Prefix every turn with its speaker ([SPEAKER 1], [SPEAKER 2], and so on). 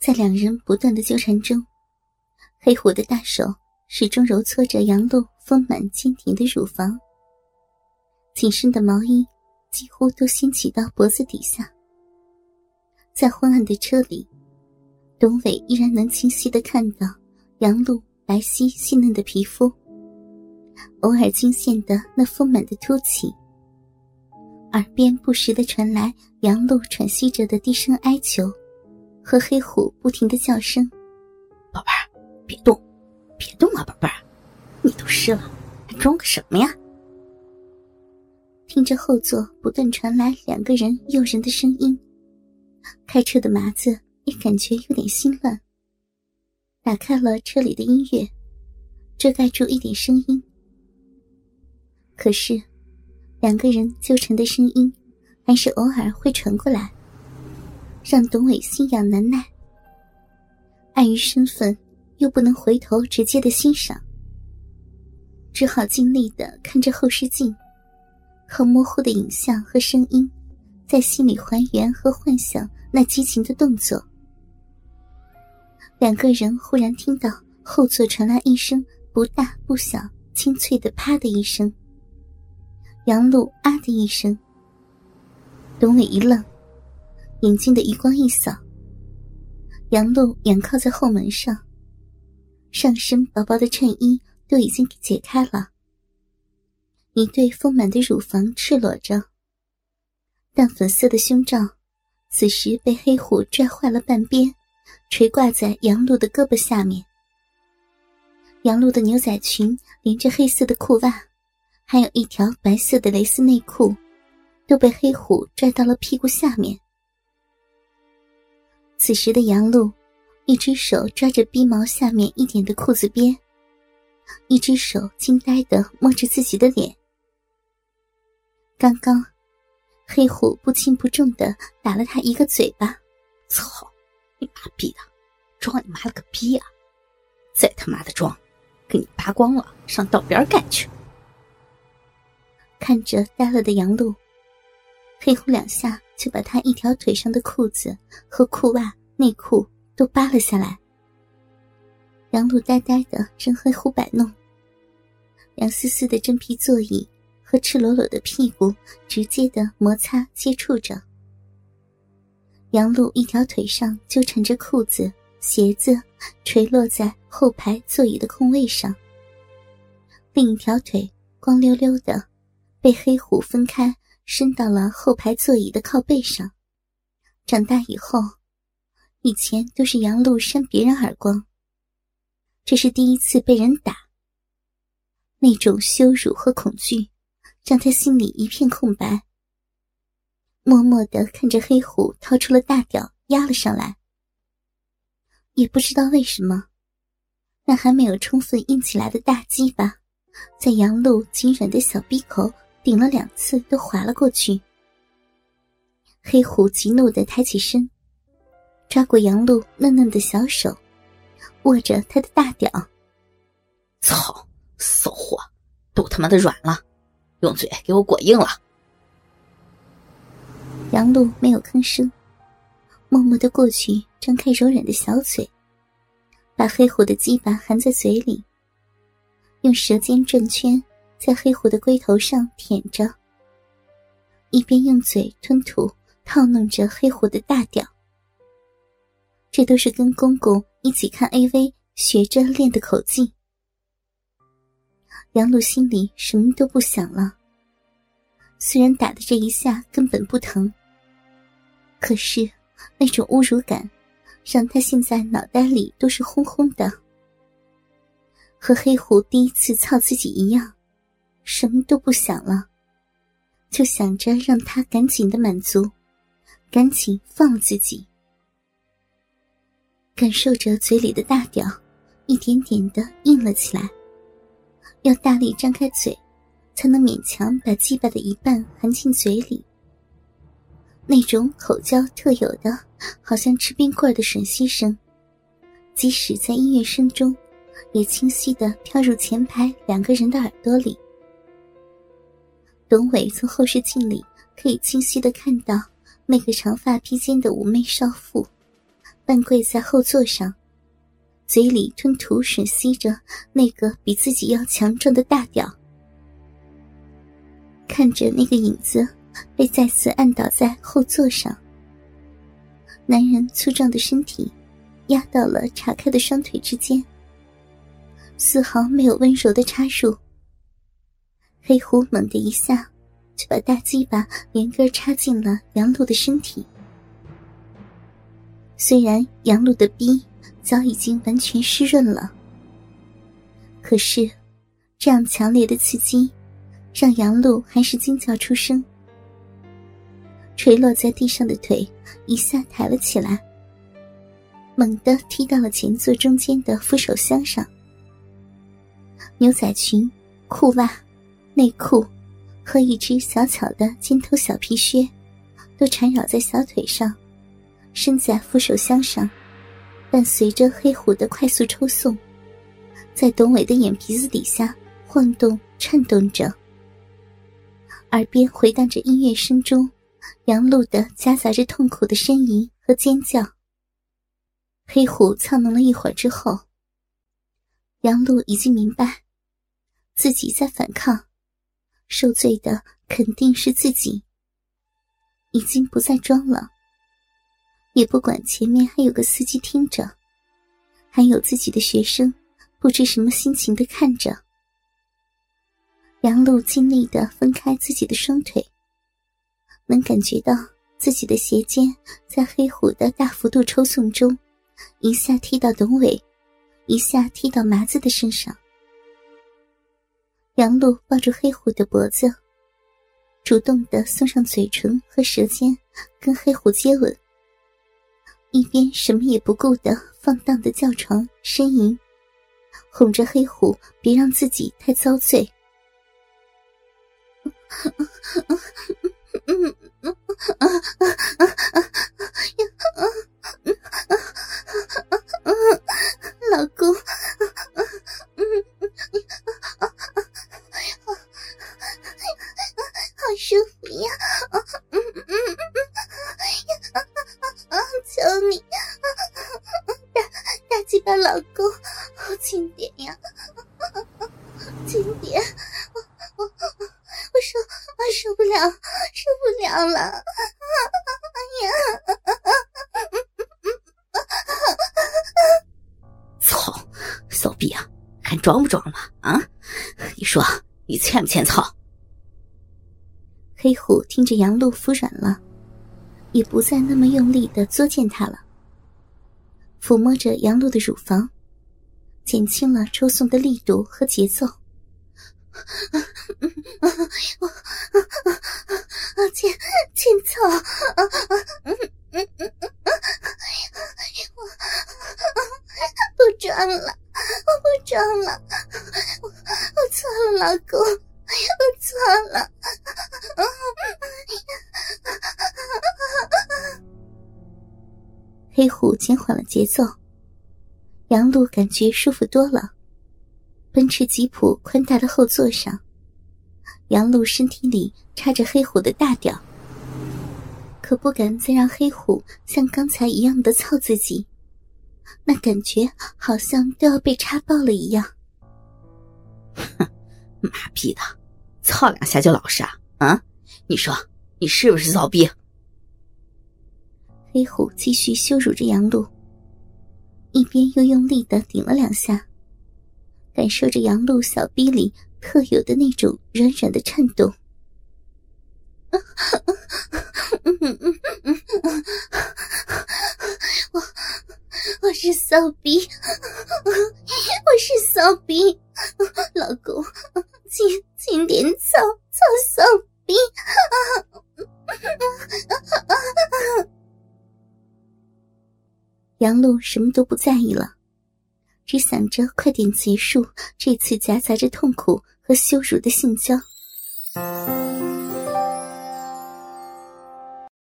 [SPEAKER 1] 在两人不断的纠缠中，黑虎的大手始终揉搓着杨露丰满坚挺的乳房，紧身的毛衣几乎都掀起到脖子底下。在昏暗的车里，董伟依然能清晰的看到杨露白皙细嫩的皮肤，偶尔惊现的那丰满的凸起。耳边不时的传来杨露喘息着的低声哀求，和黑虎不停的叫声：“
[SPEAKER 2] 宝贝儿，别动，别动啊，宝贝儿，你都湿了，还装个什么呀？”
[SPEAKER 1] 听着后座不断传来两个人诱人的声音，开车的麻子也感觉有点心乱，打开了车里的音乐，遮盖住一点声音。可是。两个人纠缠的声音，还是偶尔会传过来，让董伟心痒难耐。碍于身份，又不能回头直接的欣赏，只好尽力的看着后视镜，靠模糊的影像和声音，在心里还原和幻想那激情的动作。两个人忽然听到后座传来一声不大不小、清脆的“啪”的一声。杨露啊的一声，董伟一愣，眼睛的余光一扫，杨露仰靠在后门上，上身薄薄的衬衣都已经给解开了，一对丰满的乳房赤裸着，淡粉色的胸罩此时被黑虎拽坏了半边，垂挂在杨露的胳膊下面。杨露的牛仔裙连着黑色的裤袜。还有一条白色的蕾丝内裤，都被黑虎拽到了屁股下面。此时的杨露，一只手抓着逼毛下面一点的裤子边，一只手惊呆的摸着自己的脸。刚刚，黑虎不轻不重的打了他一个嘴巴：“
[SPEAKER 2] 操，你妈逼的，装你妈了个逼啊！再他妈的装，给你扒光了，上道边干去！”
[SPEAKER 1] 看着呆了的杨露，黑虎两下就把他一条腿上的裤子和裤袜、内裤都扒了下来。杨露呆呆的任黑虎摆弄，凉丝丝的真皮座椅和赤裸裸的屁股直接的摩擦接触着。杨露一条腿上纠缠着裤子、鞋子，垂落在后排座椅的空位上，另一条腿光溜溜的。被黑虎分开，伸到了后排座椅的靠背上。长大以后，以前都是杨露扇别人耳光，这是第一次被人打。那种羞辱和恐惧，让他心里一片空白。默默的看着黑虎掏出了大屌压了上来，也不知道为什么，那还没有充分硬起来的大鸡巴，在杨露紧软的小鼻口。顶了两次，都滑了过去。黑虎极怒的抬起身，抓过杨露嫩嫩的小手，握着他的大屌。
[SPEAKER 2] 操，骚货，都他妈的软了，用嘴给我裹硬了。
[SPEAKER 1] 杨露没有吭声，默默的过去，张开柔软的小嘴，把黑虎的鸡巴含在嘴里，用舌尖转圈。在黑虎的龟头上舔着，一边用嘴吞吐套弄着黑虎的大屌。这都是跟公公一起看 AV 学着练的口技。杨露心里什么都不想了。虽然打的这一下根本不疼，可是那种侮辱感，让他现在脑袋里都是轰轰的。和黑虎第一次操自己一样。什么都不想了，就想着让他赶紧的满足，赶紧放了自己。感受着嘴里的大屌，一点点的硬了起来。要大力张开嘴，才能勉强把鸡巴的一半含进嘴里。那种口交特有的，好像吃冰棍的吮吸声，即使在音乐声中，也清晰的飘入前排两个人的耳朵里。董伟从后视镜里可以清晰的看到那个长发披肩的妩媚少妇，半跪在后座上，嘴里吞吐吮吸着那个比自己要强壮的大屌。看着那个影子被再次按倒在后座上，男人粗壮的身体压到了岔开的双腿之间，丝毫没有温柔的插入。黑虎猛地一下，就把大鸡巴连根插进了杨璐的身体。虽然杨璐的逼早已经完全湿润了，可是这样强烈的刺激，让杨璐还是惊叫出声。垂落在地上的腿一下抬了起来，猛地踢到了前座中间的扶手箱上。牛仔裙、裤袜。内裤和一只小巧的尖头小皮靴，都缠绕在小腿上，伸在扶手箱上，伴随着黑虎的快速抽送，在董伟的眼皮子底下晃动颤动着，耳边回荡着音乐声中，杨璐的夹杂着痛苦的呻吟和尖叫。黑虎操弄了一会儿之后，杨璐已经明白，自己在反抗。受罪的肯定是自己，已经不再装了，也不管前面还有个司机听着，还有自己的学生，不知什么心情的看着。杨璐尽力的分开自己的双腿，能感觉到自己的鞋尖在黑虎的大幅度抽送中，一下踢到董伟，一下踢到麻子的身上。杨璐抱住黑虎的脖子，主动的送上嘴唇和舌尖，跟黑虎接吻，一边什么也不顾的放荡的叫床呻吟，哄着黑虎别让自己太遭罪。娘，轻点，我我我受我受不了，受不了了，哎呀，
[SPEAKER 2] 操，骚逼啊，还装不装了啊？你说你欠不欠操？
[SPEAKER 1] 黑虎听着杨露服软了，也不再那么用力的作践他了。抚摸着杨露的乳房，减轻了抽送的力度和节奏。欠欠操！不装了，我不装了，我我错了，老公，我错了。黑虎减缓了节奏，杨璐感觉舒服多了。奔驰吉普宽大的后座上，杨璐身体里插着黑虎的大屌，可不敢再让黑虎像刚才一样的操自己，那感觉好像都要被插爆了一样。
[SPEAKER 2] 哼，妈逼的，操两下就老实啊？啊？你说你是不是骚逼？
[SPEAKER 1] 黑虎继续羞辱着杨璐，一边又用力的顶了两下，感受着杨璐小臂里特有的那种软软的颤动。我我是骚逼，我是骚逼，老公，轻轻点操操骚杨璐什么都不在意了，只想着快点结束这次夹杂着痛苦和羞辱的性交。